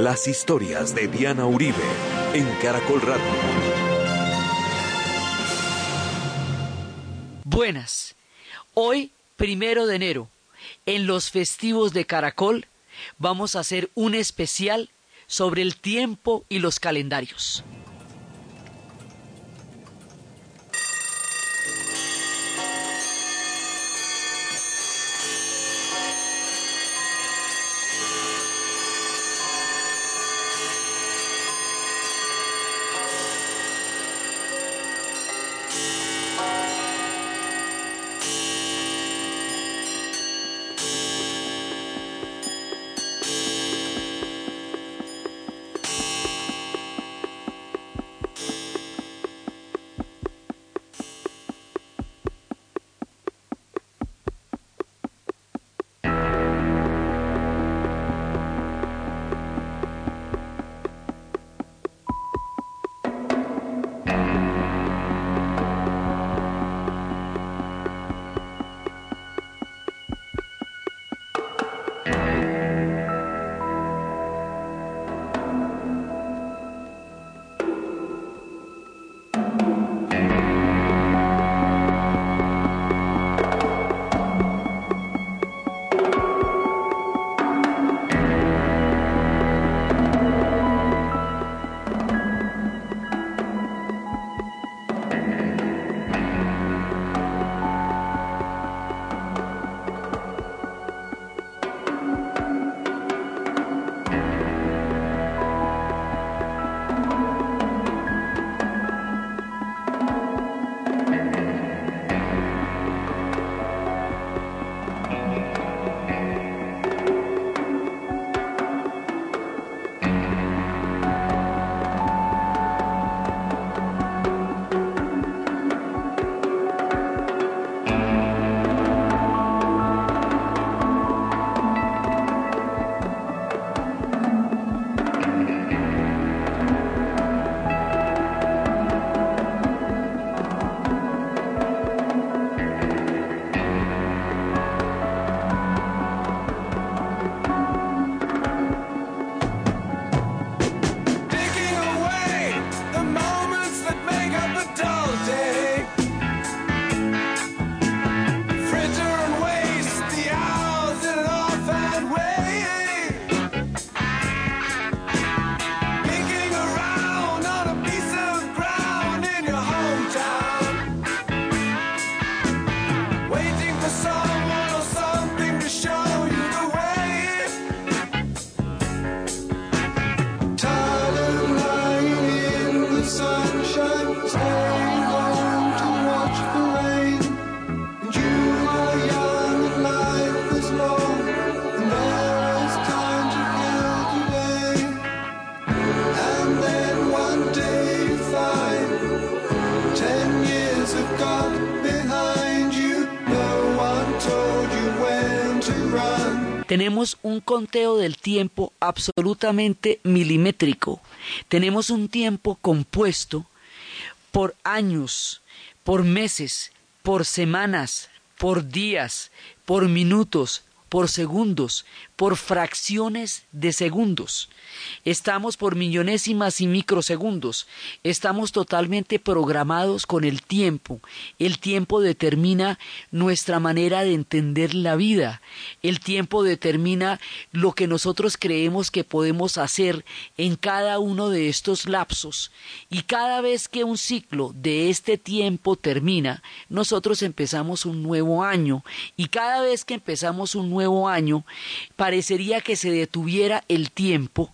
Las historias de Diana Uribe en Caracol Radio. Buenas. Hoy, primero de enero, en los festivos de Caracol, vamos a hacer un especial sobre el tiempo y los calendarios. Tenemos un conteo del tiempo absolutamente milimétrico. Tenemos un tiempo compuesto por años, por meses, por semanas, por días, por minutos, por segundos, por fracciones de segundos. Estamos por millonésimas y microsegundos. Estamos totalmente programados con el tiempo. El tiempo determina nuestra manera de entender la vida. El tiempo determina lo que nosotros creemos que podemos hacer en cada uno de estos lapsos. Y cada vez que un ciclo de este tiempo termina, nosotros empezamos un nuevo año. Y cada vez que empezamos un nuevo año, parecería que se detuviera el tiempo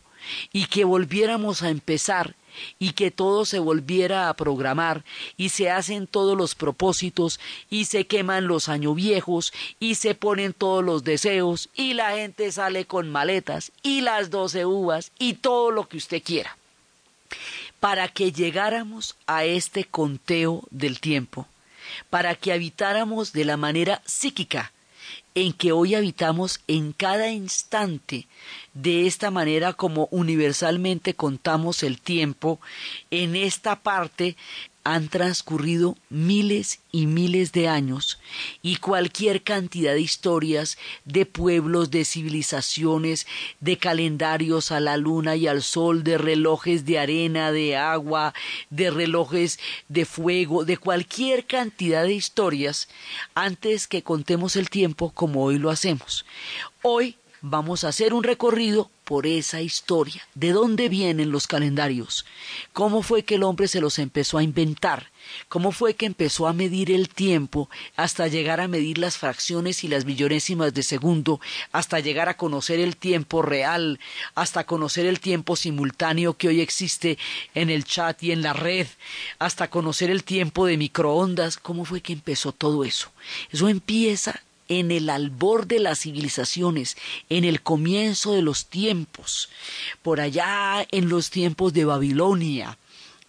y que volviéramos a empezar y que todo se volviera a programar y se hacen todos los propósitos y se queman los años viejos y se ponen todos los deseos y la gente sale con maletas y las doce uvas y todo lo que usted quiera. Para que llegáramos a este conteo del tiempo, para que habitáramos de la manera psíquica en que hoy habitamos en cada instante, de esta manera como universalmente contamos el tiempo, en esta parte han transcurrido miles y miles de años y cualquier cantidad de historias de pueblos, de civilizaciones, de calendarios a la luna y al sol, de relojes de arena, de agua, de relojes de fuego, de cualquier cantidad de historias antes que contemos el tiempo como hoy lo hacemos. Hoy vamos a hacer un recorrido por esa historia. ¿De dónde vienen los calendarios? ¿Cómo fue que el hombre se los empezó a inventar? ¿Cómo fue que empezó a medir el tiempo hasta llegar a medir las fracciones y las billonésimas de segundo, hasta llegar a conocer el tiempo real, hasta conocer el tiempo simultáneo que hoy existe en el chat y en la red, hasta conocer el tiempo de microondas? ¿Cómo fue que empezó todo eso? Eso empieza en el albor de las civilizaciones, en el comienzo de los tiempos, por allá en los tiempos de Babilonia,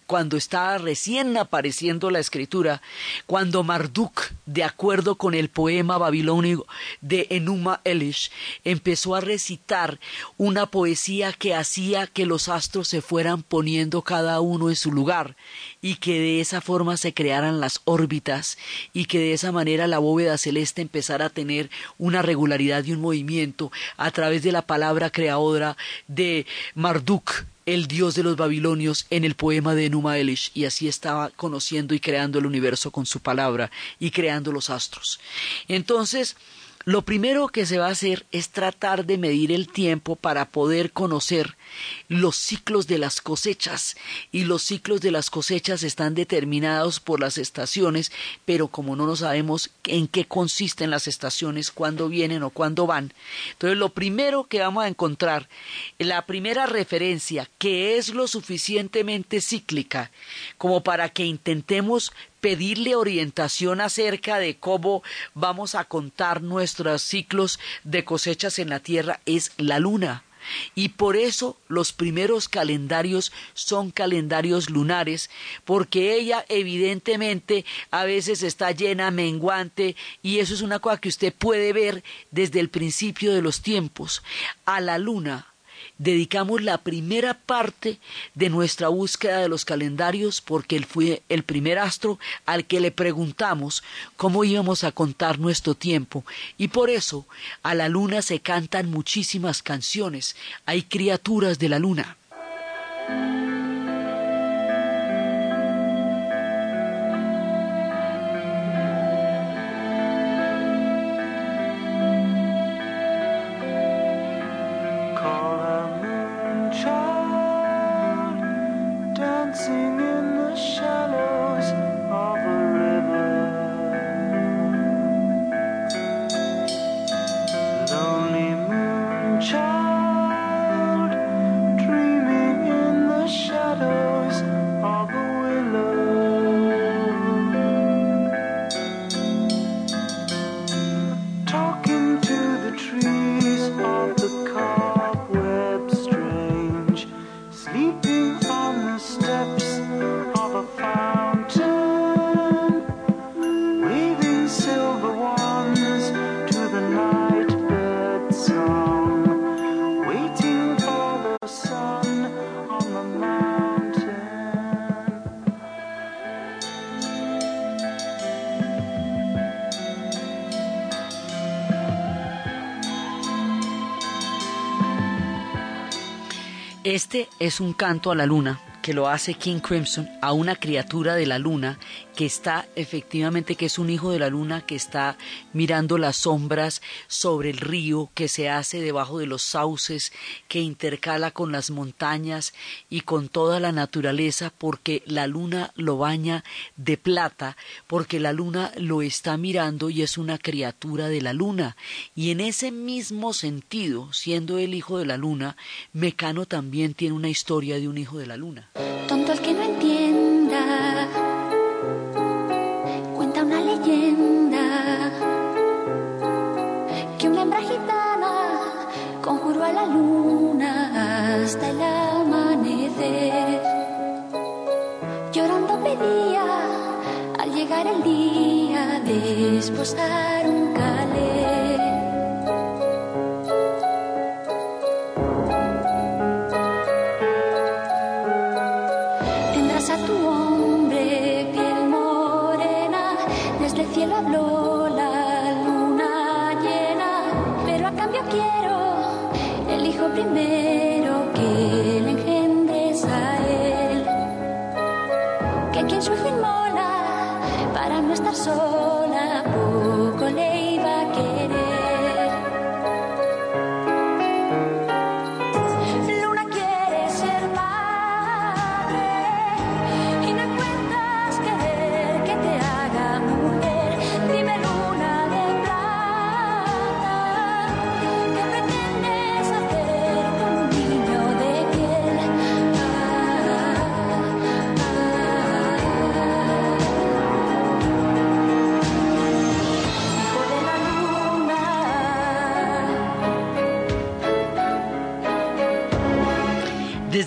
cuando estaba recién apareciendo la escritura, cuando Marduk, de acuerdo con el poema babilónico de Enuma Elish, empezó a recitar una poesía que hacía que los astros se fueran poniendo cada uno en su lugar y que de esa forma se crearan las órbitas y que de esa manera la bóveda celeste empezara a tener una regularidad y un movimiento a través de la palabra creadora de Marduk el dios de los babilonios en el poema de Enuma Elish y así estaba conociendo y creando el universo con su palabra y creando los astros. Entonces, lo primero que se va a hacer es tratar de medir el tiempo para poder conocer los ciclos de las cosechas. Y los ciclos de las cosechas están determinados por las estaciones, pero como no nos sabemos en qué consisten las estaciones, cuándo vienen o cuándo van, entonces lo primero que vamos a encontrar, la primera referencia que es lo suficientemente cíclica como para que intentemos pedirle orientación acerca de cómo vamos a contar nuestros ciclos de cosechas en la tierra es la luna. Y por eso los primeros calendarios son calendarios lunares, porque ella evidentemente a veces está llena, menguante, y eso es una cosa que usted puede ver desde el principio de los tiempos. A la luna dedicamos la primera parte de nuestra búsqueda de los calendarios porque él fue el primer astro al que le preguntamos cómo íbamos a contar nuestro tiempo y por eso a la luna se cantan muchísimas canciones, hay criaturas de la luna. Este es un canto a la luna que lo hace King Crimson a una criatura de la luna que está efectivamente, que es un hijo de la luna que está mirando las sombras sobre el río que se hace debajo de los sauces, que intercala con las montañas y con toda la naturaleza, porque la luna lo baña de plata, porque la luna lo está mirando y es una criatura de la luna. Y en ese mismo sentido, siendo el hijo de la luna, Mecano también tiene una historia de un hijo de la luna. Tonto que no hasta el amanecer. Llorando pedía al llegar el día de esposar un calé.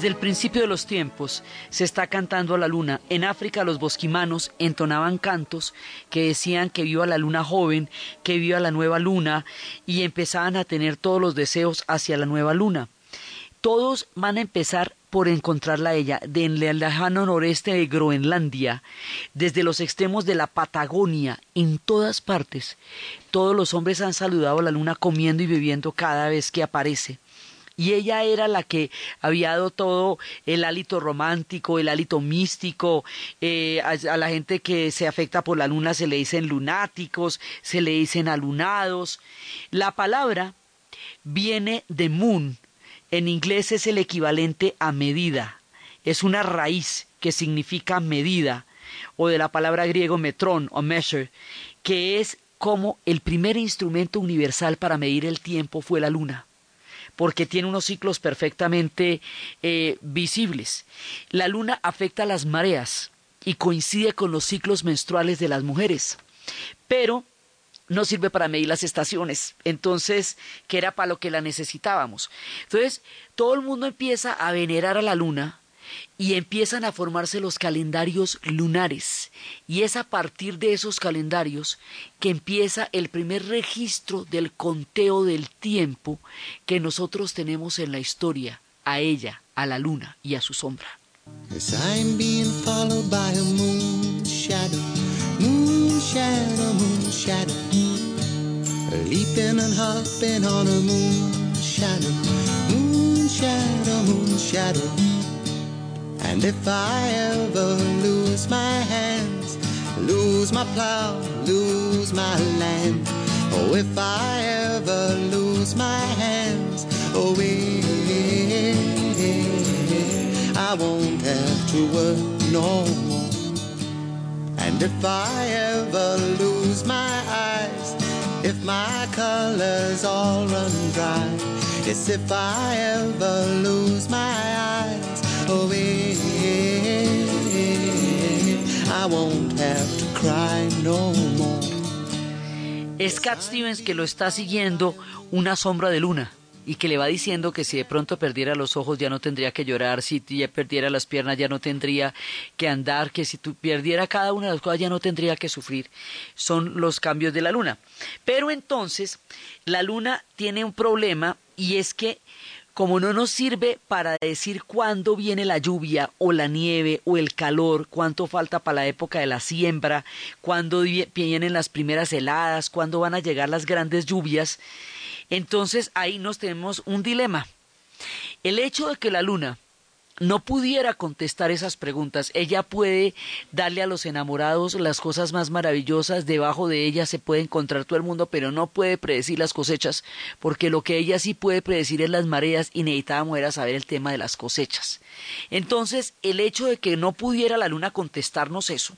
Desde el principio de los tiempos se está cantando a la luna. En África los bosquimanos entonaban cantos que decían que viva la luna joven, que viva la nueva luna y empezaban a tener todos los deseos hacia la nueva luna. Todos van a empezar por encontrarla ella, del lejano noreste de Groenlandia, desde los extremos de la Patagonia, en todas partes. Todos los hombres han saludado a la luna comiendo y bebiendo cada vez que aparece y ella era la que había dado todo el hálito romántico, el hálito místico, eh, a, a la gente que se afecta por la luna se le dicen lunáticos, se le dicen alunados. La palabra viene de moon, en inglés es el equivalente a medida, es una raíz que significa medida, o de la palabra griego metrón o measure, que es como el primer instrumento universal para medir el tiempo fue la luna porque tiene unos ciclos perfectamente eh, visibles. La luna afecta las mareas y coincide con los ciclos menstruales de las mujeres, pero no sirve para medir las estaciones, entonces, que era para lo que la necesitábamos. Entonces, todo el mundo empieza a venerar a la luna y empiezan a formarse los calendarios lunares. Y es a partir de esos calendarios que empieza el primer registro del conteo del tiempo que nosotros tenemos en la historia, a ella, a la luna y a su sombra. And if I ever lose my hands, lose my plow, lose my land, oh, if I ever lose my hands, oh, eh, I won't have to work no more. And if I ever lose my eyes, if my colors all run dry, yes, if I ever lose my eyes, oh, eh, No. Es Cat Stevens que lo está siguiendo una sombra de luna y que le va diciendo que si de pronto perdiera los ojos ya no tendría que llorar, si perdiera las piernas ya no tendría que andar, que si tú perdiera cada una de las cosas ya no tendría que sufrir. Son los cambios de la luna. Pero entonces la luna tiene un problema y es que como no nos sirve para decir cuándo viene la lluvia o la nieve o el calor, cuánto falta para la época de la siembra, cuándo vi- vienen las primeras heladas, cuándo van a llegar las grandes lluvias, entonces ahí nos tenemos un dilema. El hecho de que la luna no pudiera contestar esas preguntas, ella puede darle a los enamorados las cosas más maravillosas, debajo de ella se puede encontrar todo el mundo, pero no puede predecir las cosechas, porque lo que ella sí puede predecir es las mareas y necesitábamos era saber el tema de las cosechas. Entonces, el hecho de que no pudiera la luna contestarnos eso,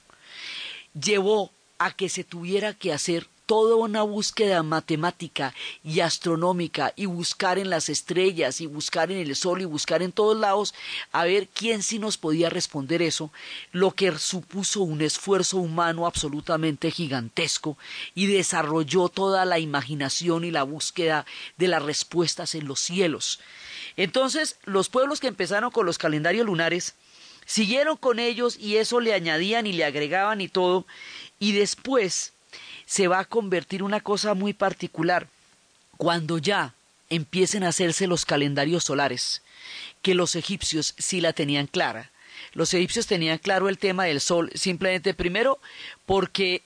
llevó a que se tuviera que hacer toda una búsqueda matemática y astronómica y buscar en las estrellas y buscar en el sol y buscar en todos lados a ver quién sí nos podía responder eso, lo que supuso un esfuerzo humano absolutamente gigantesco y desarrolló toda la imaginación y la búsqueda de las respuestas en los cielos. Entonces, los pueblos que empezaron con los calendarios lunares siguieron con ellos y eso le añadían y le agregaban y todo, y después se va a convertir una cosa muy particular cuando ya empiecen a hacerse los calendarios solares, que los egipcios sí la tenían clara. Los egipcios tenían claro el tema del sol, simplemente primero porque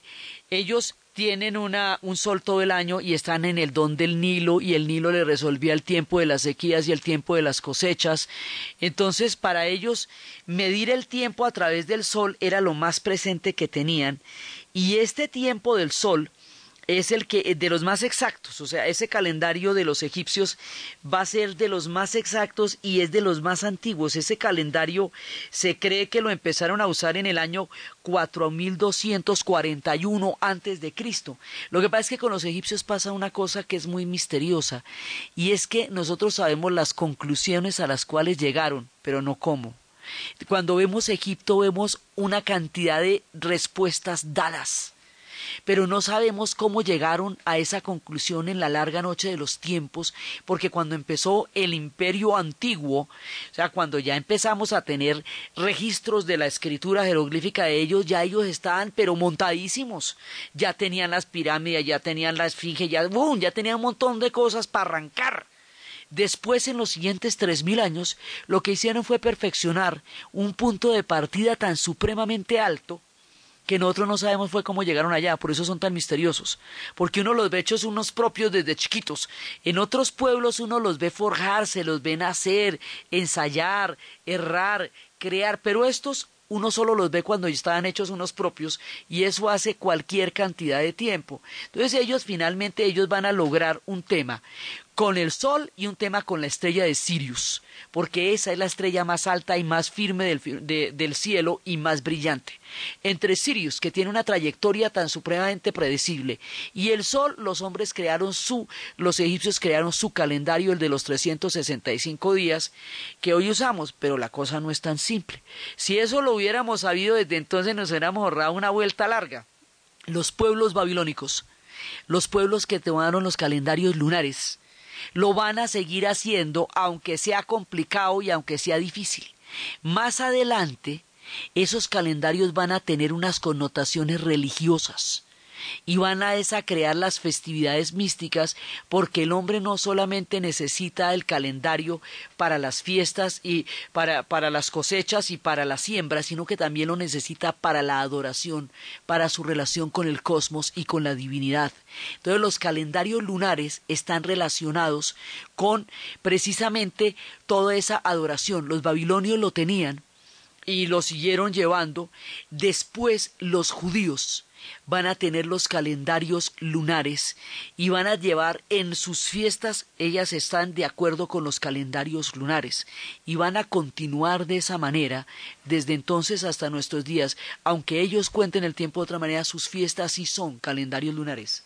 ellos tienen una, un sol todo el año y están en el don del Nilo y el Nilo le resolvía el tiempo de las sequías y el tiempo de las cosechas. Entonces, para ellos, medir el tiempo a través del sol era lo más presente que tenían y este tiempo del sol es el que de los más exactos, o sea, ese calendario de los egipcios va a ser de los más exactos y es de los más antiguos. Ese calendario se cree que lo empezaron a usar en el año 4241 antes de Cristo. Lo que pasa es que con los egipcios pasa una cosa que es muy misteriosa y es que nosotros sabemos las conclusiones a las cuales llegaron, pero no cómo. Cuando vemos Egipto vemos una cantidad de respuestas dadas pero no sabemos cómo llegaron a esa conclusión en la larga noche de los tiempos, porque cuando empezó el imperio antiguo, o sea, cuando ya empezamos a tener registros de la escritura jeroglífica de ellos, ya ellos estaban pero montadísimos, ya tenían las pirámides, ya tenían la esfinge, ya, ¡bum! ya tenían un montón de cosas para arrancar. Después, en los siguientes tres mil años, lo que hicieron fue perfeccionar un punto de partida tan supremamente alto que nosotros no sabemos fue cómo llegaron allá, por eso son tan misteriosos, porque uno los ve hechos unos propios desde chiquitos, en otros pueblos uno los ve forjarse, los ve nacer, ensayar, errar, crear, pero estos uno solo los ve cuando estaban hechos unos propios y eso hace cualquier cantidad de tiempo. Entonces ellos finalmente ellos van a lograr un tema con el Sol y un tema con la estrella de Sirius, porque esa es la estrella más alta y más firme del, cielo y más brillante. Entre Sirius, que tiene una trayectoria tan supremamente predecible, y el Sol, los hombres crearon su, los egipcios crearon su calendario, el de los 365 días, que hoy usamos, pero la cosa no es tan simple. Si eso lo hubiéramos sabido desde entonces, nos hubiéramos ahorrado una vuelta larga. Los pueblos babilónicos, los pueblos que tomaron los calendarios lunares, lo van a seguir haciendo aunque sea complicado y aunque sea difícil. Más adelante, esos calendarios van a tener unas connotaciones religiosas y van a crear las festividades místicas porque el hombre no solamente necesita el calendario para las fiestas y para, para las cosechas y para la siembra, sino que también lo necesita para la adoración, para su relación con el cosmos y con la divinidad. Entonces los calendarios lunares están relacionados con precisamente toda esa adoración. Los babilonios lo tenían y lo siguieron llevando. Después los judíos van a tener los calendarios lunares y van a llevar en sus fiestas, ellas están de acuerdo con los calendarios lunares y van a continuar de esa manera desde entonces hasta nuestros días, aunque ellos cuenten el tiempo de otra manera, sus fiestas sí son calendarios lunares.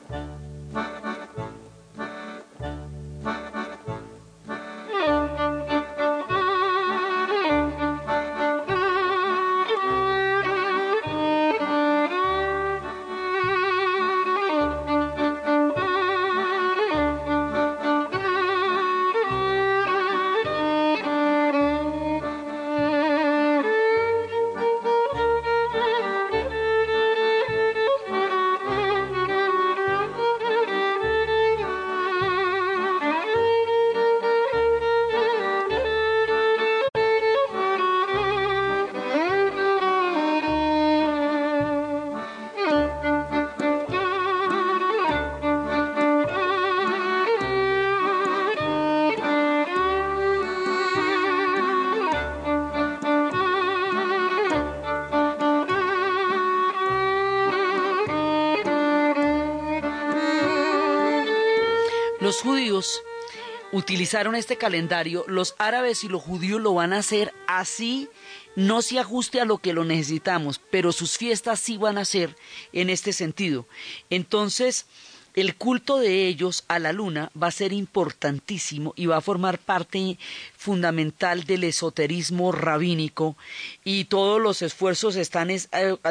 Este calendario, los árabes y los judíos lo van a hacer así, no se ajuste a lo que lo necesitamos, pero sus fiestas sí van a ser en este sentido. Entonces, el culto de ellos a la luna va a ser importantísimo y va a formar parte fundamental del esoterismo rabínico. Y todos los esfuerzos están eh,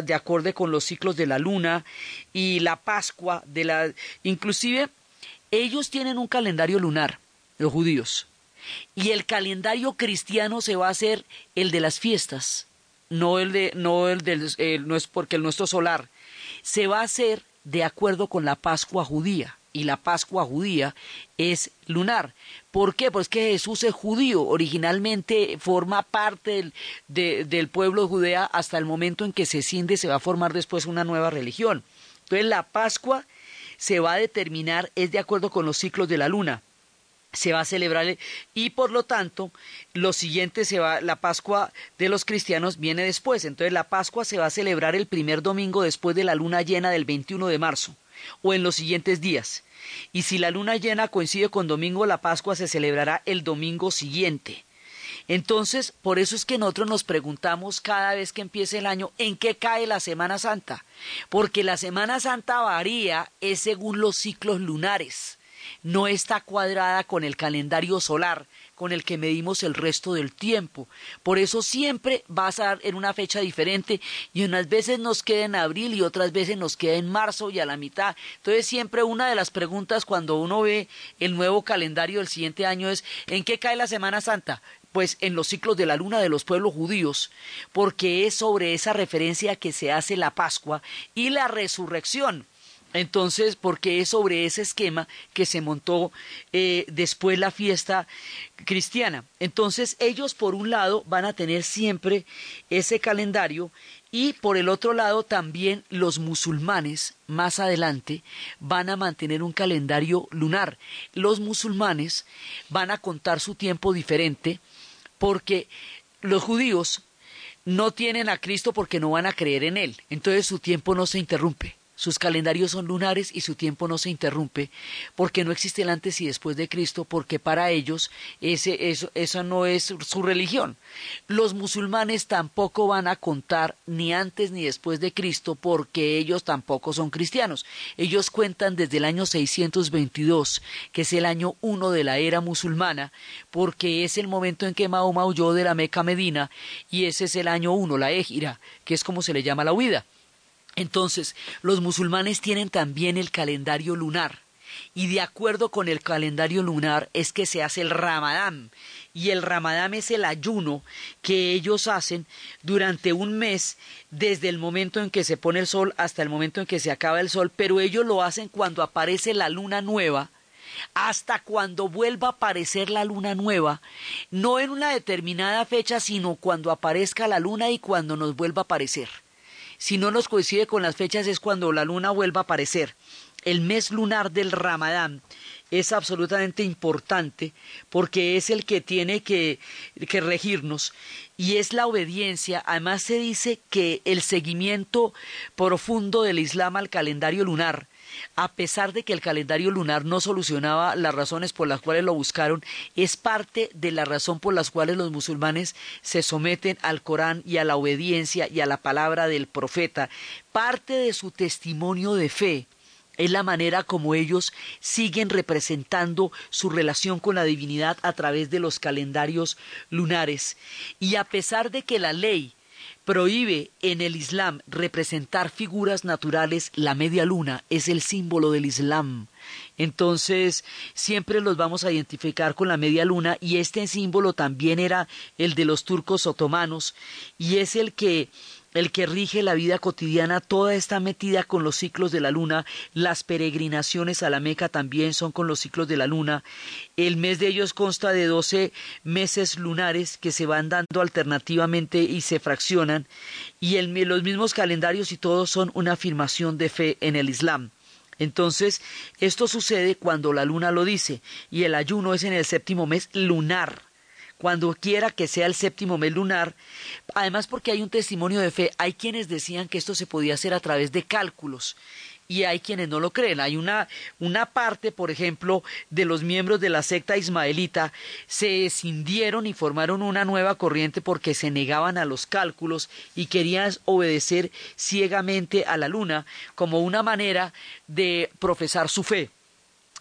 de acuerdo con los ciclos de la luna y la Pascua de la inclusive ellos tienen un calendario lunar, los judíos, y el calendario cristiano se va a hacer el de las fiestas, no el de, no el del, no es porque el nuestro solar, se va a hacer de acuerdo con la Pascua judía. Y la Pascua judía es lunar. ¿Por qué? Pues que Jesús es judío, originalmente forma parte del, del pueblo de Judea hasta el momento en que se ciende, se va a formar después una nueva religión. Entonces la Pascua se va a determinar, es de acuerdo con los ciclos de la luna se va a celebrar y por lo tanto lo siguiente se va la Pascua de los cristianos viene después. Entonces la Pascua se va a celebrar el primer domingo después de la luna llena del 21 de marzo o en los siguientes días. Y si la luna llena coincide con domingo la Pascua se celebrará el domingo siguiente. Entonces, por eso es que nosotros nos preguntamos cada vez que empiece el año en qué cae la Semana Santa, porque la Semana Santa varía es según los ciclos lunares no está cuadrada con el calendario solar con el que medimos el resto del tiempo. Por eso siempre va a estar en una fecha diferente y unas veces nos queda en abril y otras veces nos queda en marzo y a la mitad. Entonces siempre una de las preguntas cuando uno ve el nuevo calendario del siguiente año es ¿en qué cae la Semana Santa? pues en los ciclos de la luna de los pueblos judíos, porque es sobre esa referencia que se hace la Pascua y la resurrección. Entonces, porque es sobre ese esquema que se montó eh, después la fiesta cristiana. Entonces, ellos por un lado van a tener siempre ese calendario y por el otro lado también los musulmanes más adelante van a mantener un calendario lunar. Los musulmanes van a contar su tiempo diferente porque los judíos no tienen a Cristo porque no van a creer en Él. Entonces su tiempo no se interrumpe sus calendarios son lunares y su tiempo no se interrumpe, porque no existe el antes y después de Cristo, porque para ellos ese, eso, no es su religión. Los musulmanes tampoco van a contar ni antes ni después de Cristo, porque ellos tampoco son cristianos. Ellos cuentan desde el año 622, que es el año uno de la era musulmana, porque es el momento en que Mahoma huyó de la Meca Medina, y ese es el año uno, la Égira, que es como se le llama la huida. Entonces, los musulmanes tienen también el calendario lunar. Y de acuerdo con el calendario lunar es que se hace el ramadán. Y el ramadán es el ayuno que ellos hacen durante un mes, desde el momento en que se pone el sol hasta el momento en que se acaba el sol, pero ellos lo hacen cuando aparece la luna nueva, hasta cuando vuelva a aparecer la luna nueva, no en una determinada fecha, sino cuando aparezca la luna y cuando nos vuelva a aparecer. Si no nos coincide con las fechas es cuando la luna vuelva a aparecer. El mes lunar del Ramadán es absolutamente importante porque es el que tiene que, que, regirnos y es la obediencia. Además se dice que el seguimiento profundo del Islam al calendario lunar a pesar de que el calendario lunar no solucionaba las razones por las cuales lo buscaron, es parte de la razón por las cuales los musulmanes se someten al Corán y a la obediencia y a la palabra del profeta. Parte de su testimonio de fe es la manera como ellos siguen representando su relación con la divinidad a través de los calendarios lunares. Y a pesar de que la ley prohíbe en el Islam representar figuras naturales, la media luna es el símbolo del Islam. Entonces, siempre los vamos a identificar con la media luna y este símbolo también era el de los turcos otomanos y es el que el que rige la vida cotidiana, toda está metida con los ciclos de la luna, las peregrinaciones a la Meca también son con los ciclos de la luna, el mes de ellos consta de doce meses lunares que se van dando alternativamente y se fraccionan, y los mismos calendarios y todos son una afirmación de fe en el Islam. Entonces, esto sucede cuando la luna lo dice, y el ayuno es en el séptimo mes lunar cuando quiera que sea el séptimo mes lunar, además porque hay un testimonio de fe, hay quienes decían que esto se podía hacer a través de cálculos y hay quienes no lo creen. Hay una, una parte, por ejemplo, de los miembros de la secta ismaelita se escindieron y formaron una nueva corriente porque se negaban a los cálculos y querían obedecer ciegamente a la luna como una manera de profesar su fe.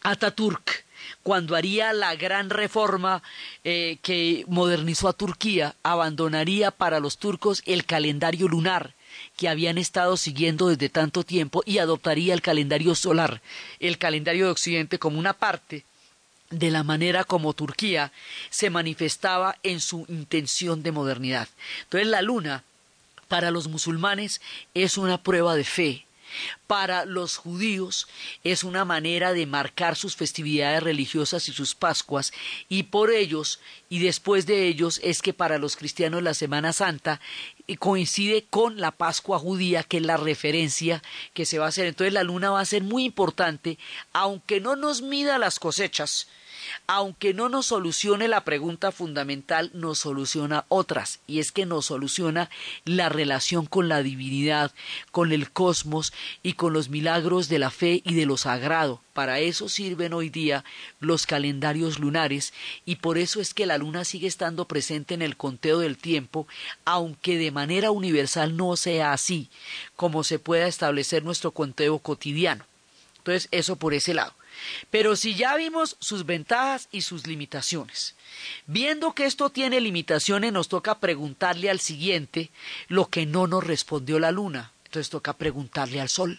Ataturk cuando haría la gran reforma eh, que modernizó a Turquía, abandonaría para los turcos el calendario lunar que habían estado siguiendo desde tanto tiempo y adoptaría el calendario solar, el calendario de Occidente como una parte de la manera como Turquía se manifestaba en su intención de modernidad. Entonces la luna para los musulmanes es una prueba de fe, Para los judíos es una manera de marcar sus festividades religiosas y sus Pascuas, y por ellos y después de ellos es que para los cristianos la Semana Santa eh, coincide con la Pascua judía, que es la referencia que se va a hacer. Entonces la luna va a ser muy importante, aunque no nos mida las cosechas, aunque no nos solucione la pregunta fundamental, nos soluciona otras, y es que nos soluciona la relación con la divinidad, con el cosmos y con los milagros de la fe y de lo sagrado. Para eso sirven hoy día los calendarios lunares y por eso es que la luna sigue estando presente en el conteo del tiempo, aunque de manera universal no sea así, como se pueda establecer nuestro conteo cotidiano. Entonces, eso por ese lado. Pero si ya vimos sus ventajas y sus limitaciones, viendo que esto tiene limitaciones, nos toca preguntarle al siguiente lo que no nos respondió la luna. Entonces toca preguntarle al sol.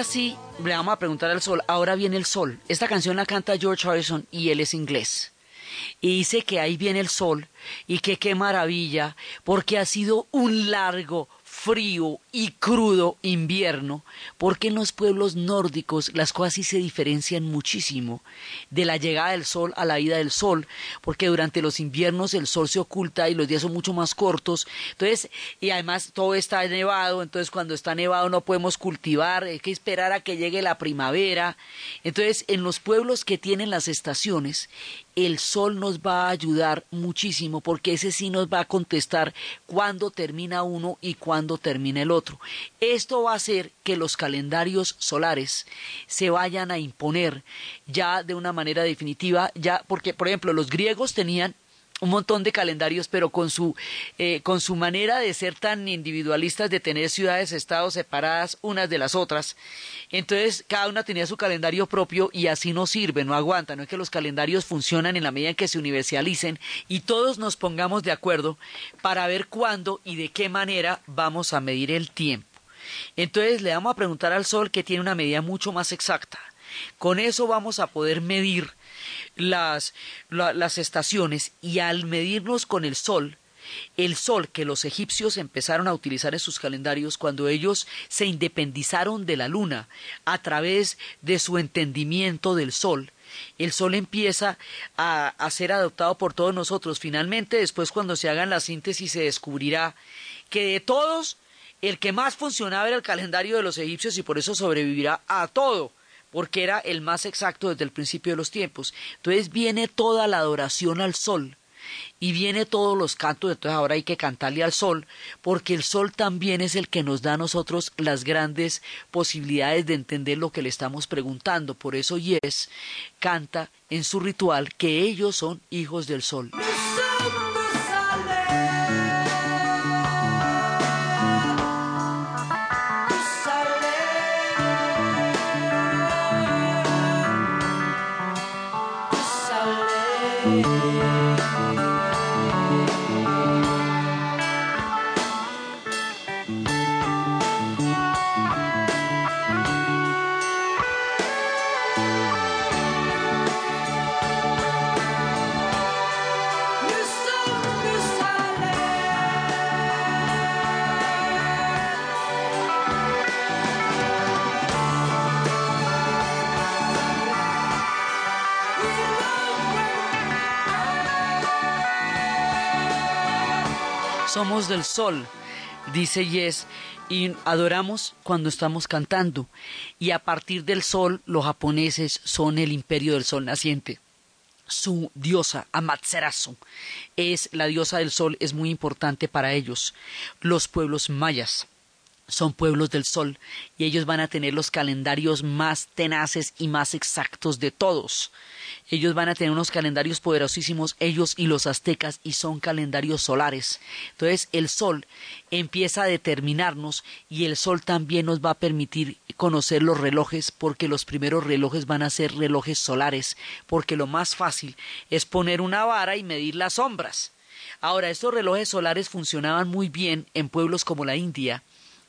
Ahora le vamos a preguntar al sol. Ahora viene el sol. Esta canción la canta George Harrison y él es inglés. Y dice que ahí viene el sol y que qué maravilla, porque ha sido un largo, frío y crudo invierno, porque en los pueblos nórdicos las cosas se diferencian muchísimo de la llegada del sol a la ida del sol, porque durante los inviernos el sol se oculta y los días son mucho más cortos, entonces, y además todo está nevado, entonces cuando está nevado no podemos cultivar, hay que esperar a que llegue la primavera, entonces en los pueblos que tienen las estaciones, el sol nos va a ayudar muchísimo porque ese sí nos va a contestar cuándo termina uno y cuándo termina el otro. Esto va a hacer que los calendarios solares se vayan a imponer ya de una manera definitiva, ya porque por ejemplo los griegos tenían un montón de calendarios, pero con su, eh, con su manera de ser tan individualistas, de tener ciudades, estados separadas unas de las otras. Entonces, cada una tenía su calendario propio y así no sirve, no aguanta. No es que los calendarios funcionan en la medida en que se universalicen y todos nos pongamos de acuerdo para ver cuándo y de qué manera vamos a medir el tiempo. Entonces, le vamos a preguntar al Sol que tiene una medida mucho más exacta. Con eso vamos a poder medir las, la- las estaciones y al medirnos con el sol, el sol que los egipcios empezaron a utilizar en sus calendarios cuando ellos se independizaron de la luna a través de su entendimiento del sol, el sol empieza a, a ser adoptado por todos nosotros. Finalmente, después cuando se hagan la síntesis, se descubrirá que de todos, el que más funcionaba era el calendario de los egipcios y por eso sobrevivirá a todo porque era el más exacto desde el principio de los tiempos. Entonces viene toda la adoración al sol y viene todos los cantos, entonces ahora hay que cantarle al sol, porque el sol también es el que nos da a nosotros las grandes posibilidades de entender lo que le estamos preguntando. Por eso Yes canta en su ritual que ellos son hijos del sol. Somos del sol, dice Yes, y adoramos cuando estamos cantando. Y a partir del sol, los japoneses son el imperio del sol naciente. su diosa, Amaterasu, es la diosa del sol, es muy importante para ellos. Los pueblos mayas son pueblos del sol y ellos van a tener los calendarios más tenaces y más exactos de todos. Ellos van a tener unos calendarios poderosísimos, ellos y los aztecas, y son calendarios solares. Entonces el sol empieza a determinarnos y el sol también nos va a permitir conocer los relojes porque los primeros relojes van a ser relojes solares, porque lo más fácil es poner una vara y medir las sombras. Ahora, estos relojes solares funcionaban muy bien en pueblos como la India,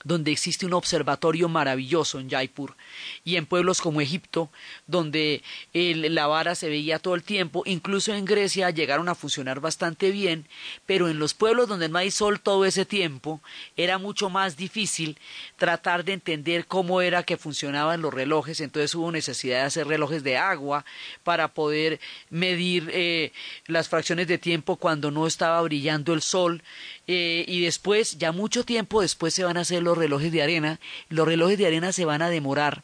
donde existe un observatorio maravilloso en Jaipur, y en pueblos como Egipto, donde el- la vara se veía todo el tiempo, incluso en Grecia llegaron a funcionar bastante bien, pero en los pueblos donde no hay sol todo ese tiempo, era mucho más difícil tratar de entender cómo era que funcionaban los relojes, entonces hubo necesidad de hacer relojes de agua para poder medir eh, las fracciones de tiempo cuando no estaba brillando el sol, eh, y después, ya mucho tiempo después se van a hacer los relojes de arena. Los relojes de arena se van a demorar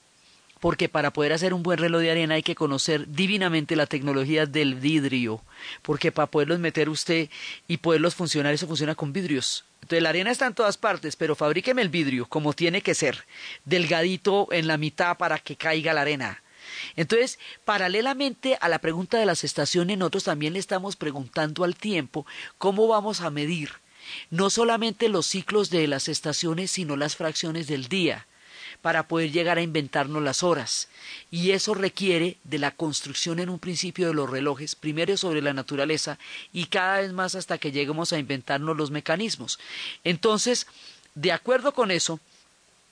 porque para poder hacer un buen reloj de arena hay que conocer divinamente la tecnología del vidrio, porque para poderlos meter usted y poderlos funcionar, eso funciona con vidrios. Entonces la arena está en todas partes, pero fabríqueme el vidrio como tiene que ser, delgadito en la mitad para que caiga la arena. Entonces, paralelamente a la pregunta de las estaciones, nosotros también le estamos preguntando al tiempo cómo vamos a medir no solamente los ciclos de las estaciones, sino las fracciones del día, para poder llegar a inventarnos las horas. Y eso requiere de la construcción en un principio de los relojes, primero sobre la naturaleza y cada vez más hasta que lleguemos a inventarnos los mecanismos. Entonces, de acuerdo con eso,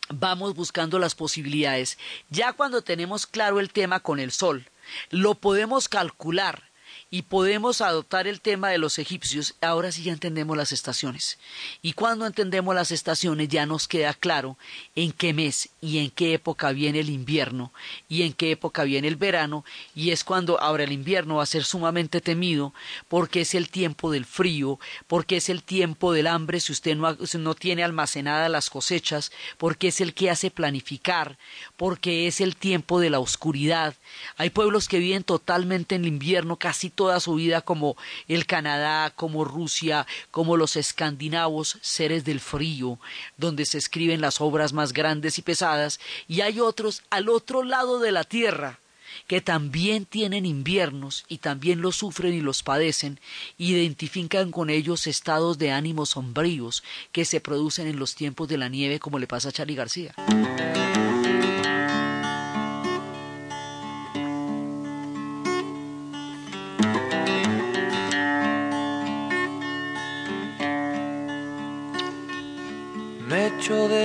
vamos buscando las posibilidades. Ya cuando tenemos claro el tema con el sol, lo podemos calcular y podemos adoptar el tema de los egipcios, ahora sí ya entendemos las estaciones. Y cuando entendemos las estaciones ya nos queda claro en qué mes y en qué época viene el invierno y en qué época viene el verano, y es cuando ahora el invierno va a ser sumamente temido porque es el tiempo del frío, porque es el tiempo del hambre si usted no, no tiene almacenadas las cosechas, porque es el que hace planificar, porque es el tiempo de la oscuridad. Hay pueblos que viven totalmente en el invierno casi toda su vida como el Canadá, como Rusia, como los escandinavos, seres del frío, donde se escriben las obras más grandes y pesadas, y hay otros al otro lado de la tierra que también tienen inviernos y también los sufren y los padecen, identifican con ellos estados de ánimo sombríos que se producen en los tiempos de la nieve, como le pasa a Charlie García.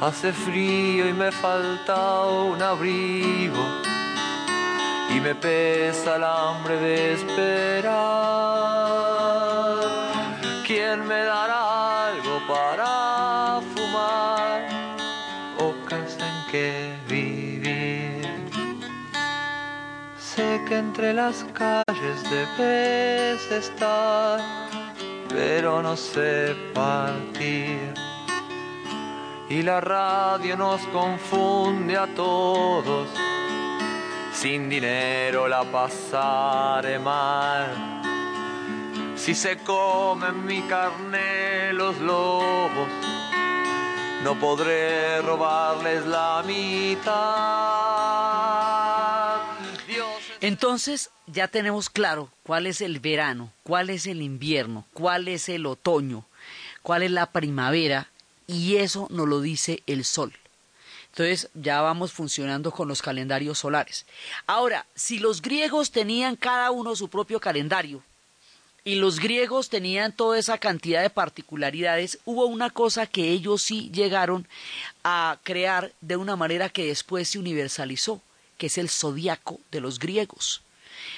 Hace frío y me falta un abrigo y me pesa el hambre de esperar. ¿Quién me dará algo para fumar o casa en que vivir? Sé que entre las calles debes estar, pero no sé partir y la radio nos confunde a todos. Sin dinero la pasaré mal. Si se comen mi carne los lobos, no podré robarles la mitad. Entonces ya tenemos claro cuál es el verano, cuál es el invierno, cuál es el otoño, cuál es la primavera, y eso nos lo dice el sol. Entonces ya vamos funcionando con los calendarios solares. Ahora, si los griegos tenían cada uno su propio calendario, y los griegos tenían toda esa cantidad de particularidades, hubo una cosa que ellos sí llegaron a crear de una manera que después se universalizó, que es el zodiaco de los griegos.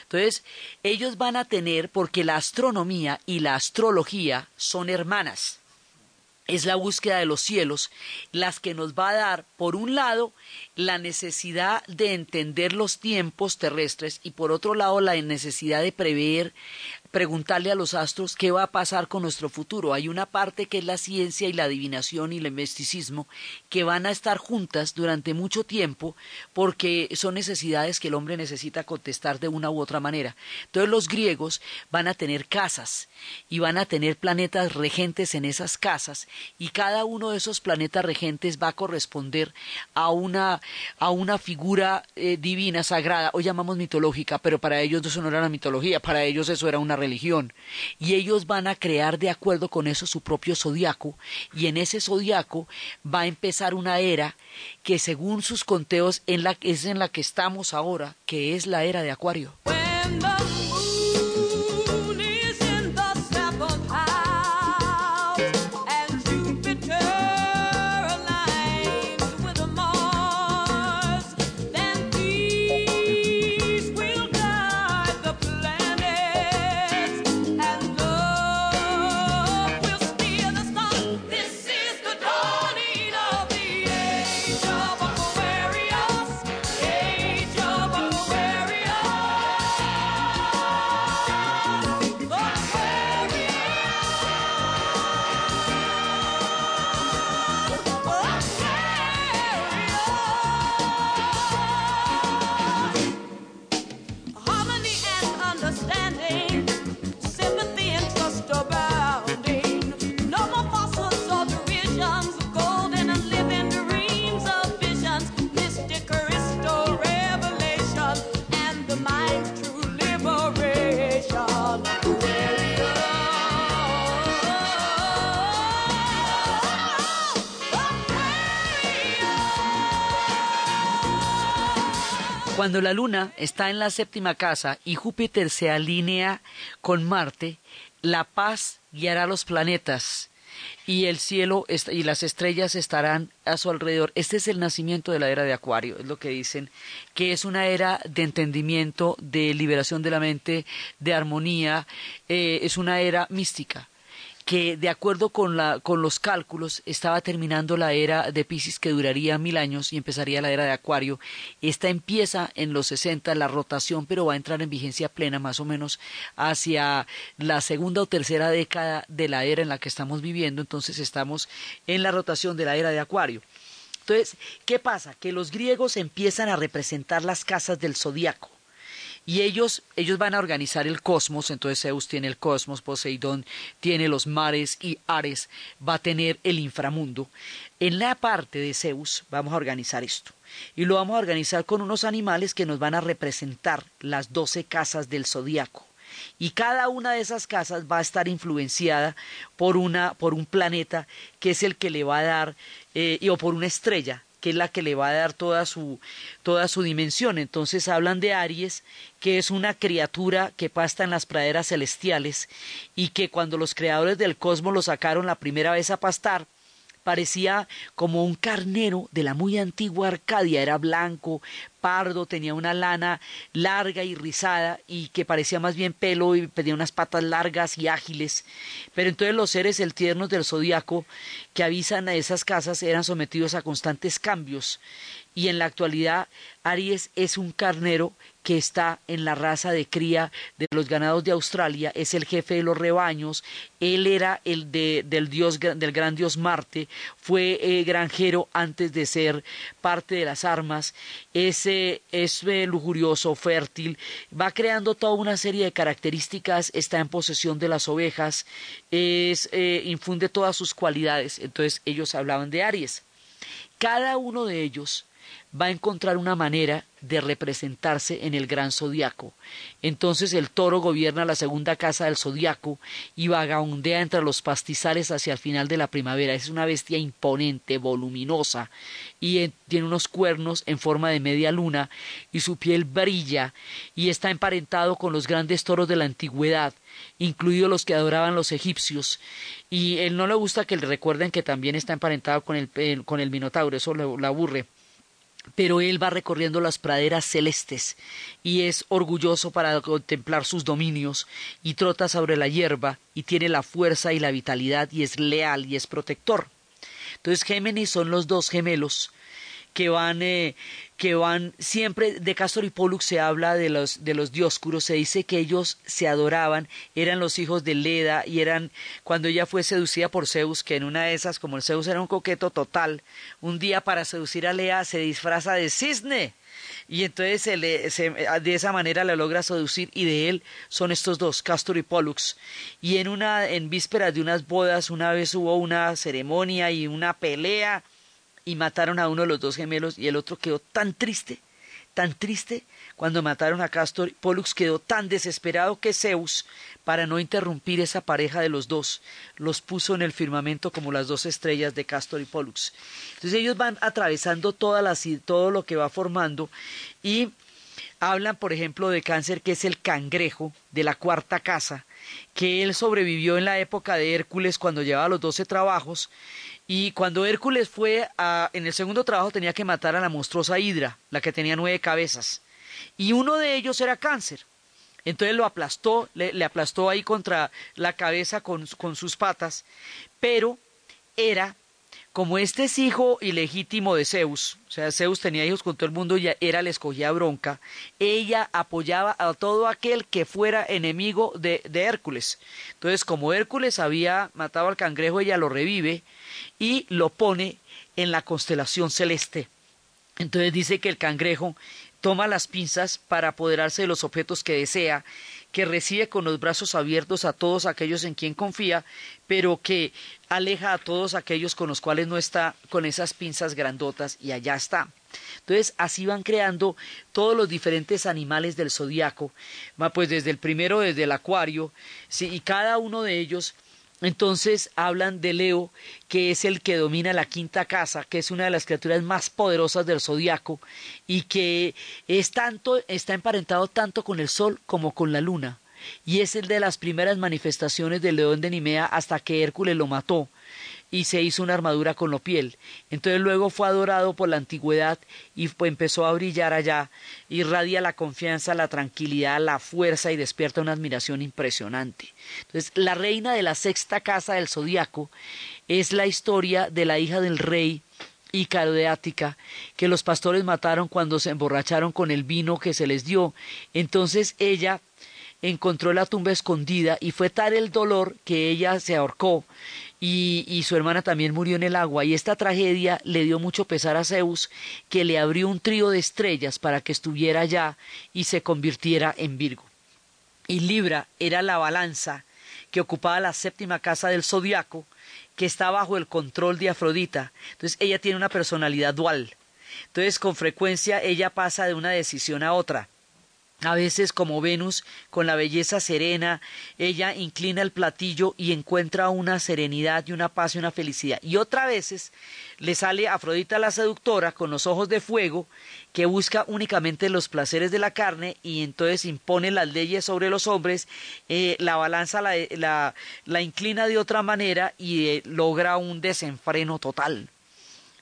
Entonces, ellos van a tener, porque la astronomía y la astrología son hermanas es la búsqueda de los cielos, las que nos va a dar, por un lado, la necesidad de entender los tiempos terrestres y por otro lado, la necesidad de prever preguntarle a los astros qué va a pasar con nuestro futuro. Hay una parte que es la ciencia y la adivinación y el misticismo que van a estar juntas durante mucho tiempo porque son necesidades que el hombre necesita contestar de una u otra manera. Entonces los griegos van a tener casas y van a tener planetas regentes en esas casas y cada uno de esos planetas regentes va a corresponder a una, a una figura eh, divina, sagrada, hoy llamamos mitológica, pero para ellos eso no era una mitología, para ellos eso era una religión y ellos van a crear de acuerdo con eso su propio zodiaco y en ese zodiaco va a empezar una era que según sus conteos en la, es en la que estamos ahora, que es la era de Acuario. La luna está en la séptima casa y Júpiter se alinea con Marte, la paz guiará los planetas y el cielo y las estrellas estarán a su alrededor. Este es el nacimiento de la era de Acuario, es lo que dicen, que es una era de entendimiento, de liberación de la mente, de armonía, eh, es una era mística que de acuerdo con, la, con los cálculos estaba terminando la era de Pisces que duraría mil años y empezaría la era de Acuario. Esta empieza en los 60 la rotación, pero va a entrar en vigencia plena más o menos hacia la segunda o tercera década de la era en la que estamos viviendo. Entonces estamos en la rotación de la era de Acuario. Entonces, ¿qué pasa? Que los griegos empiezan a representar las casas del zodiaco. Y ellos, ellos van a organizar el cosmos, entonces Zeus tiene el cosmos, Poseidón tiene los mares y Ares va a tener el inframundo. En la parte de Zeus vamos a organizar esto. Y lo vamos a organizar con unos animales que nos van a representar las doce casas del zodiaco. Y cada una de esas casas va a estar influenciada por, una, por un planeta que es el que le va a dar, eh, o por una estrella que es la que le va a dar toda su, toda su dimensión. Entonces hablan de Aries, que es una criatura que pasta en las praderas celestiales y que cuando los creadores del cosmos lo sacaron la primera vez a pastar, parecía como un carnero de la muy antigua Arcadia, era blanco, pardo, tenía una lana larga y rizada y que parecía más bien pelo y tenía unas patas largas y ágiles. Pero entonces los seres el tiernos del zodiaco que avisan a esas casas eran sometidos a constantes cambios y en la actualidad Aries es un carnero que está en la raza de cría de los ganados de Australia, es el jefe de los rebaños, él era el de, del dios del gran dios Marte, fue eh, granjero antes de ser parte de las armas, es, eh, es eh, lujurioso, fértil, va creando toda una serie de características, está en posesión de las ovejas, es, infunde todas sus cualidades, entonces ellos hablaban de Aries. Cada uno de ellos va a encontrar una manera de representarse en el gran zodiaco. Entonces el toro gobierna la segunda casa del zodiaco y vagabundea entre los pastizales hacia el final de la primavera. Es una bestia imponente, voluminosa y eh, tiene unos cuernos en forma de media luna y su piel brilla y está emparentado con los grandes toros de la antigüedad, incluidos los que adoraban los egipcios. Y él no le gusta que le recuerden que también está emparentado con el, con el minotauro, eso le aburre pero él va recorriendo las praderas celestes y es orgulloso para contemplar sus dominios y trota sobre la hierba y tiene la fuerza y la vitalidad y es leal y es protector. Entonces Géminis son los dos gemelos que van, eh, que van siempre, de Castor y Pollux se habla de los, de los dioscuros, se dice que ellos se adoraban, eran los hijos de Leda y eran, cuando ella fue seducida por Zeus, que en una de esas, como el Zeus era un coqueto total, un día para seducir a Lea se disfraza de cisne. Y entonces se le, se- de esa manera la logra seducir y de él son estos dos, Castor y Pollux. Y en una, en vísperas de unas bodas, una vez hubo una ceremonia y una pelea y mataron a uno de los dos gemelos y el otro quedó tan triste, tan triste, cuando mataron a Castor, Pollux quedó tan desesperado que Zeus, para no interrumpir esa pareja de los dos, los puso en el firmamento como las dos estrellas de Castor y Pollux. Entonces ellos van atravesando todas las, todo lo que va formando y hablan, por ejemplo, de cáncer, que es el cangrejo de la cuarta casa, que él sobrevivió en la época de Hércules cuando llevaba los doce trabajos, y cuando Hércules fue a, en el segundo trabajo tenía que matar a la monstruosa Hidra, la que tenía nueve cabezas, y uno de ellos era cáncer. Entonces lo aplastó, le, aplastó ahí contra la cabeza con, con sus patas, pero era como este es hijo ilegítimo de Zeus, o sea, Zeus tenía hijos con todo el mundo y era le escogía bronca, ella apoyaba a todo aquel que fuera enemigo de, de Hércules. Entonces, como Hércules había matado al cangrejo, ella lo revive y lo pone en la constelación celeste. Entonces dice que el cangrejo toma las pinzas para apoderarse de los objetos que desea, que recibe con los brazos abiertos a todos aquellos en quien confía, pero que aleja a todos aquellos con los cuales no está con esas pinzas grandotas y allá está. Entonces así van creando todos los diferentes animales del zodiaco, pues desde el primero, desde el acuario, sí, y cada uno de ellos entonces hablan de Leo, que es el que domina la quinta casa, que es una de las criaturas más poderosas del zodiaco y que es tanto, está emparentado tanto con el sol como con la luna. Y es el de las primeras manifestaciones del león de Nimea hasta que Hércules lo mató y se hizo una armadura con la piel. Entonces luego fue adorado por la antigüedad y empezó a brillar allá, irradia la confianza, la tranquilidad, la fuerza y despierta una admiración impresionante. Entonces la reina de la sexta casa del zodiaco es la historia de la hija del rey Ícaro de Ática, que los pastores mataron cuando se emborracharon con el vino que se les dio. Entonces ella encontró la tumba escondida y fue tal el dolor que ella se ahorcó y, su hermana también murió en el agua y esta tragedia le dio mucho pesar a Zeus que le abrió un trío de estrellas para que estuviera allá y se convirtiera en Virgo. Y Libra era la balanza que ocupaba la séptima casa del zodiaco que está bajo el control de Afrodita. Entonces ella tiene una personalidad dual. Entonces con frecuencia ella pasa de una decisión a otra. A veces, como Venus, con la belleza serena, ella inclina el platillo y encuentra una serenidad y una paz y una felicidad. Y otras veces le sale Afrodita la seductora con los ojos de fuego, que busca únicamente los placeres de la carne y entonces impone las leyes sobre los hombres, eh, la balanza la, la, la, inclina de otra manera y eh, logra un desenfreno total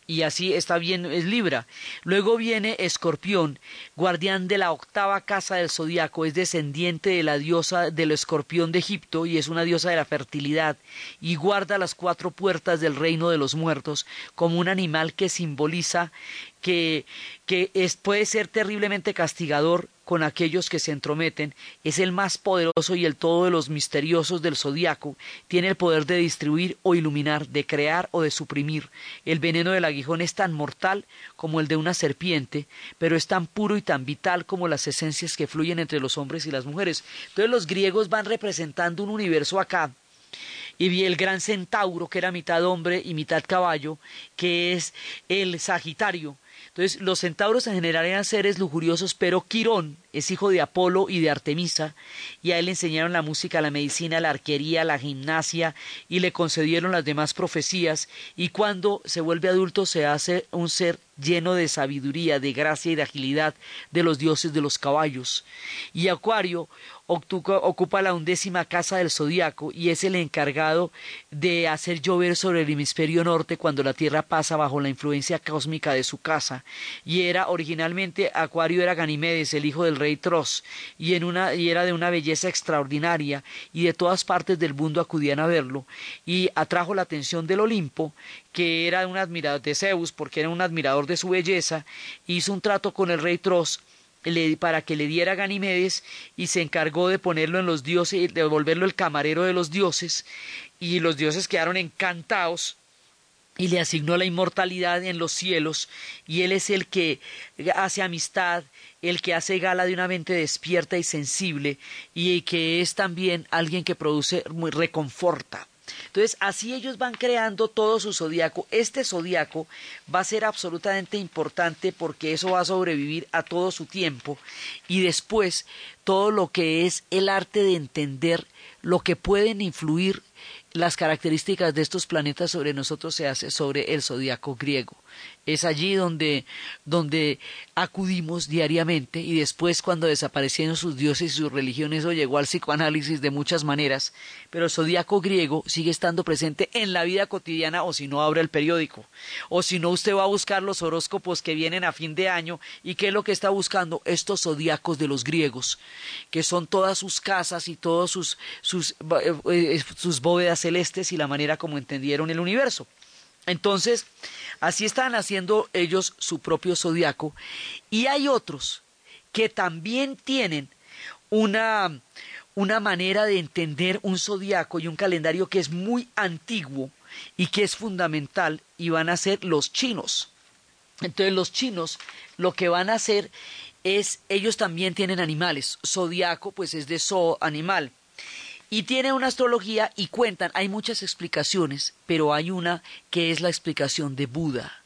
y así está bien, es Libra. Luego viene Escorpión, guardián de la octava casa del zodiaco, es descendiente de la diosa del escorpión de Egipto y es una diosa de la fertilidad y guarda las cuatro puertas del reino de los muertos como un animal que simboliza que, que es, puede ser terriblemente castigador con aquellos que se entrometen, es el más poderoso y el todo de los misteriosos del zodiaco, tiene el poder de distribuir o iluminar, de crear o de suprimir. El veneno del aguijón es tan mortal como el de una serpiente, pero es tan puro y tan vital como las esencias que fluyen entre los hombres y las mujeres. Entonces los griegos van representando un universo acá y vi el gran centauro, que era mitad hombre y mitad caballo, que es el Sagitario. Entonces, los centauros en general eran seres lujuriosos, pero Quirón, es hijo de Apolo y de Artemisa, y a él le enseñaron la música, la medicina, la arquería, la gimnasia, y le concedieron las demás profecías, y cuando se vuelve adulto se hace un ser lleno de sabiduría, de gracia y de agilidad de los dioses de los caballos. Y Acuario ocupa la undécima casa del zodiaco y es el encargado de hacer llover sobre el hemisferio norte cuando la Tierra pasa bajo la influencia cósmica de su casa. Y era originalmente Acuario era Ganimedes, el hijo del rey Tros, y, en una, y era de una belleza extraordinaria y de todas partes del mundo acudían a verlo y atrajo la atención del Olimpo que era un admirador de Zeus porque era un admirador de su belleza, hizo un trato con el rey Tros para que le diera Ganimedes y se encargó de ponerlo en los dioses, de volverlo el camarero de los dioses, y los dioses quedaron encantados y le asignó la inmortalidad en los cielos, y él es el que hace amistad, el que hace gala de una mente despierta y sensible, y que es también alguien que produce, reconforta. Entonces, así ellos van creando todo su zodiaco. Este zodiaco va a ser absolutamente importante porque eso va a sobrevivir a todo su tiempo. Y después, todo lo que es el arte de entender lo que pueden influir las características de estos planetas sobre nosotros se hace sobre el zodiaco griego. Es allí donde, donde acudimos diariamente y después cuando desaparecieron sus dioses y sus religiones eso llegó al psicoanálisis de muchas maneras, pero el zodiaco griego sigue estando presente en la vida cotidiana o si no abre el periódico, o si no usted va a buscar los horóscopos que vienen a fin de año y qué es lo que está buscando estos zodiacos de los griegos, que son todas sus casas y todas sus, sus, eh, eh, sus bóvedas celestes y la manera como entendieron el universo. Entonces, así están haciendo ellos su propio zodiaco. Y hay otros que también tienen una, una manera de entender un zodiaco y un calendario que es muy antiguo y que es fundamental, y van a ser los chinos. Entonces, los chinos lo que van a hacer es, ellos también tienen animales. Zodiaco, pues es de zoo, animal. Y tiene una astrología y cuentan, hay muchas explicaciones, pero hay una que es la explicación de Buda.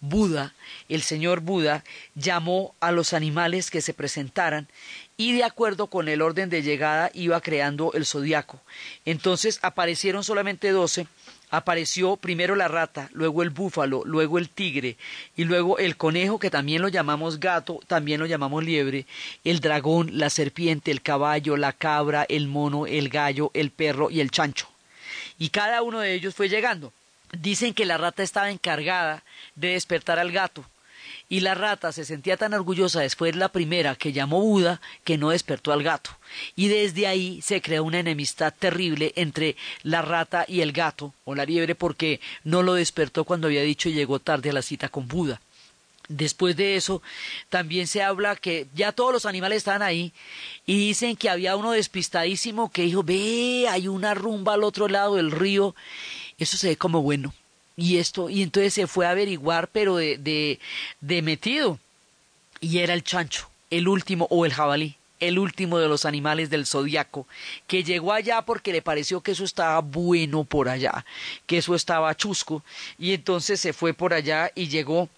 Buda, el señor Buda, llamó a los animales que se presentaran y de acuerdo con el orden de llegada iba creando el zodiaco. Entonces aparecieron solamente doce apareció primero la rata, luego el búfalo, luego el tigre y luego el conejo que también lo llamamos gato, también lo llamamos liebre, el dragón, la serpiente, el caballo, la cabra, el mono, el gallo, el perro y el chancho. Y cada uno de ellos fue llegando. Dicen que la rata estaba encargada de despertar al gato, y la rata se sentía tan orgullosa después de la primera que llamó Buda que no despertó al gato. Y desde ahí se creó una enemistad terrible entre la rata y el gato o la liebre porque no lo despertó cuando había dicho y llegó tarde a la cita con Buda. Después de eso, también se habla que ya todos los animales estaban ahí y dicen que había uno despistadísimo que dijo, ve, hay una rumba al otro lado del río. Eso se ve como bueno y esto, y entonces se fue a averiguar, pero de, de, de metido, y era el chancho, el último, o el jabalí, el último de los animales del zodiaco, que llegó allá porque le pareció que eso estaba bueno por allá, que eso estaba chusco, y entonces se fue por allá y llegó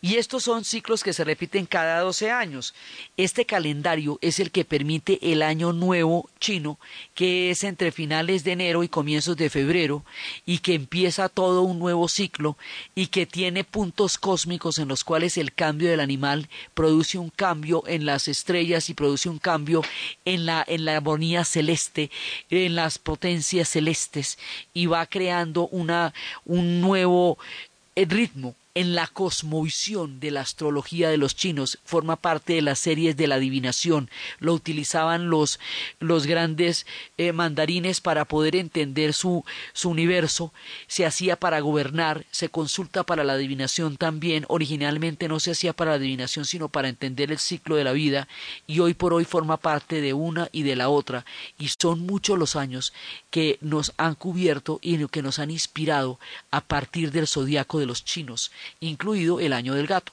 y estos son ciclos que se repiten cada 12 años. Este calendario es el que permite el año nuevo chino, que es entre finales de enero y comienzos de febrero, y que empieza todo un nuevo ciclo, y que tiene puntos cósmicos en los cuales el cambio del animal produce un cambio en las estrellas y produce un cambio en la, en la armonía celeste, en las potencias celestes, y va creando una, un nuevo eh, ritmo en la cosmovisión de la astrología de los chinos, forma parte de las series de la adivinación. Lo utilizaban los, los grandes eh, mandarines para poder entender su, su universo, se hacía para gobernar, se consulta para la adivinación también. Originalmente no se hacía para la adivinación, sino para entender el ciclo de la vida, y hoy por hoy forma parte de una y de la otra, y son muchos los años que nos han cubierto y que nos han inspirado a partir del zodiaco de los chinos incluido el año del gato.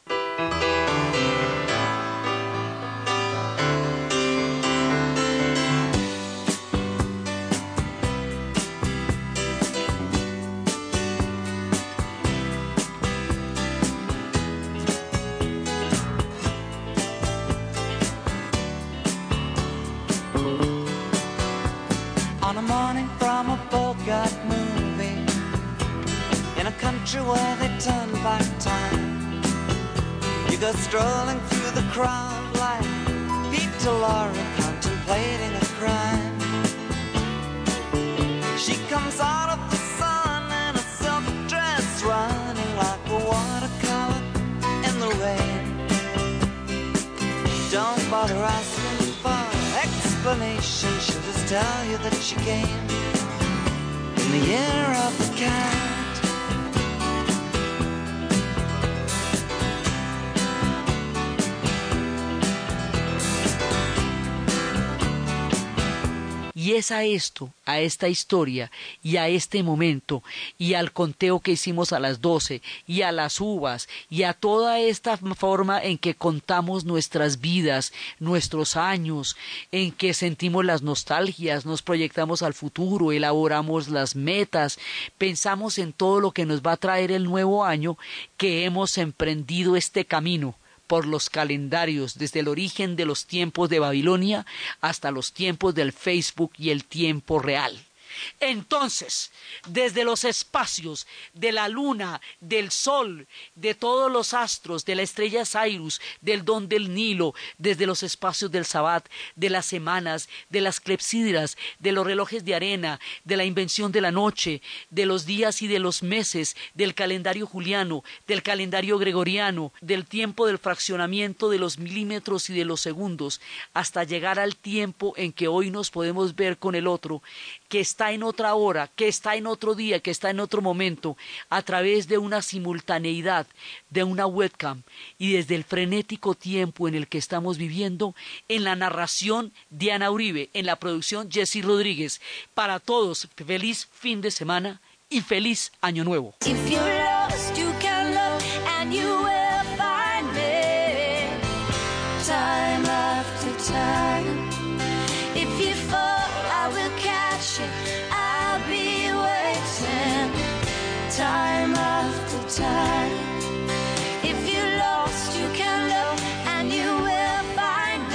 A esto, a esta historia y a este momento y al conteo que hicimos a las doce y a las uvas y a toda esta forma en que contamos nuestras vidas, nuestros años, en que sentimos las nostalgias, nos proyectamos al futuro, elaboramos las metas, pensamos en todo lo que nos va a traer el nuevo año que hemos emprendido este camino por los calendarios desde el origen de los tiempos de Babilonia hasta los tiempos del Facebook y el tiempo real. Entonces, desde los espacios de la luna, del sol, de todos los astros, de la estrella Cyrus, del don del Nilo, desde los espacios del Sabbat, de las semanas, de las clepsidras, de los relojes de arena, de la invención de la noche, de los días y de los meses, del calendario juliano, del calendario gregoriano, del tiempo del fraccionamiento de los milímetros y de los segundos, hasta llegar al tiempo en que hoy nos podemos ver con el otro, que está en otra hora, que está en otro día, que está en otro momento, a través de una simultaneidad, de una webcam y desde el frenético tiempo en el que estamos viviendo, en la narración Diana Uribe, en la producción Jesse Rodríguez. Para todos, feliz fin de semana y feliz año nuevo.